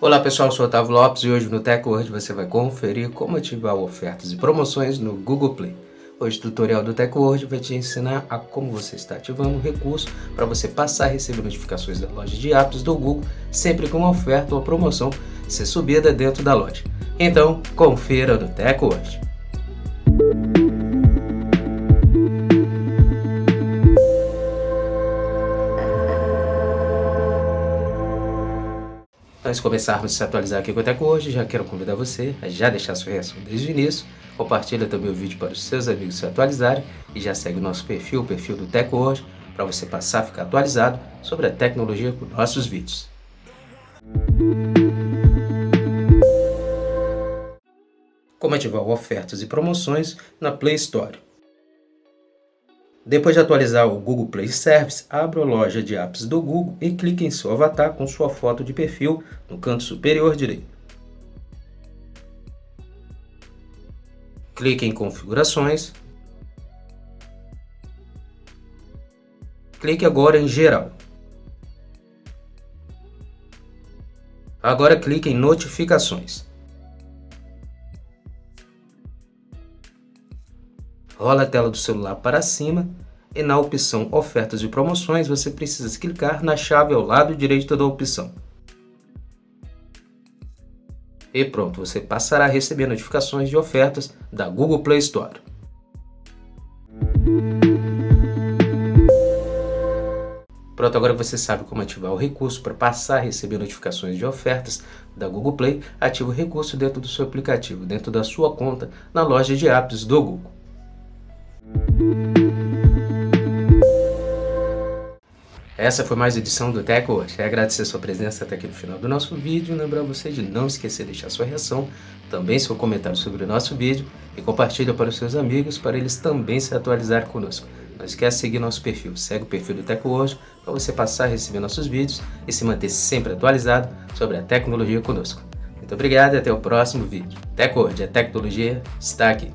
Olá pessoal, eu sou Otávio Lopes e hoje no TechWord você vai conferir como ativar ofertas e promoções no Google Play. Hoje o tutorial do TechWord vai te ensinar a como você está ativando o recurso para você passar a receber notificações da loja de apps do Google sempre que uma oferta ou promoção ser subida dentro da loja. Então, confira no TechWord. Antes de começarmos a se atualizar aqui com o Teco hoje, já quero convidar você a já deixar sua reação desde o início, compartilha também o vídeo para os seus amigos se atualizarem e já segue o nosso perfil, o perfil do Teco hoje, para você passar a ficar atualizado sobre a tecnologia com nossos vídeos. Como ativar ofertas e promoções na Play Store. Depois de atualizar o Google Play Service, abra a loja de apps do Google e clique em seu avatar com sua foto de perfil no canto superior direito. Clique em Configurações. Clique agora em Geral. Agora clique em Notificações. Rola a tela do celular para cima e na opção Ofertas e Promoções você precisa clicar na chave ao lado direito da opção. E pronto, você passará a receber notificações de ofertas da Google Play Store. Pronto, agora você sabe como ativar o recurso para passar a receber notificações de ofertas da Google Play. Ative o recurso dentro do seu aplicativo, dentro da sua conta, na loja de apps do Google. Essa foi mais edição do Tech hoje. Quero agradecer sua presença até aqui no final do nosso vídeo. Lembrar você de não esquecer de deixar sua reação, também seu comentário sobre o nosso vídeo e compartilha para os seus amigos para eles também se atualizarem conosco. Não esquece de seguir nosso perfil. Segue o perfil do Tech hoje para você passar a receber nossos vídeos e se manter sempre atualizado sobre a tecnologia conosco. Muito obrigado e até o próximo vídeo. Tech hoje, a tecnologia está aqui.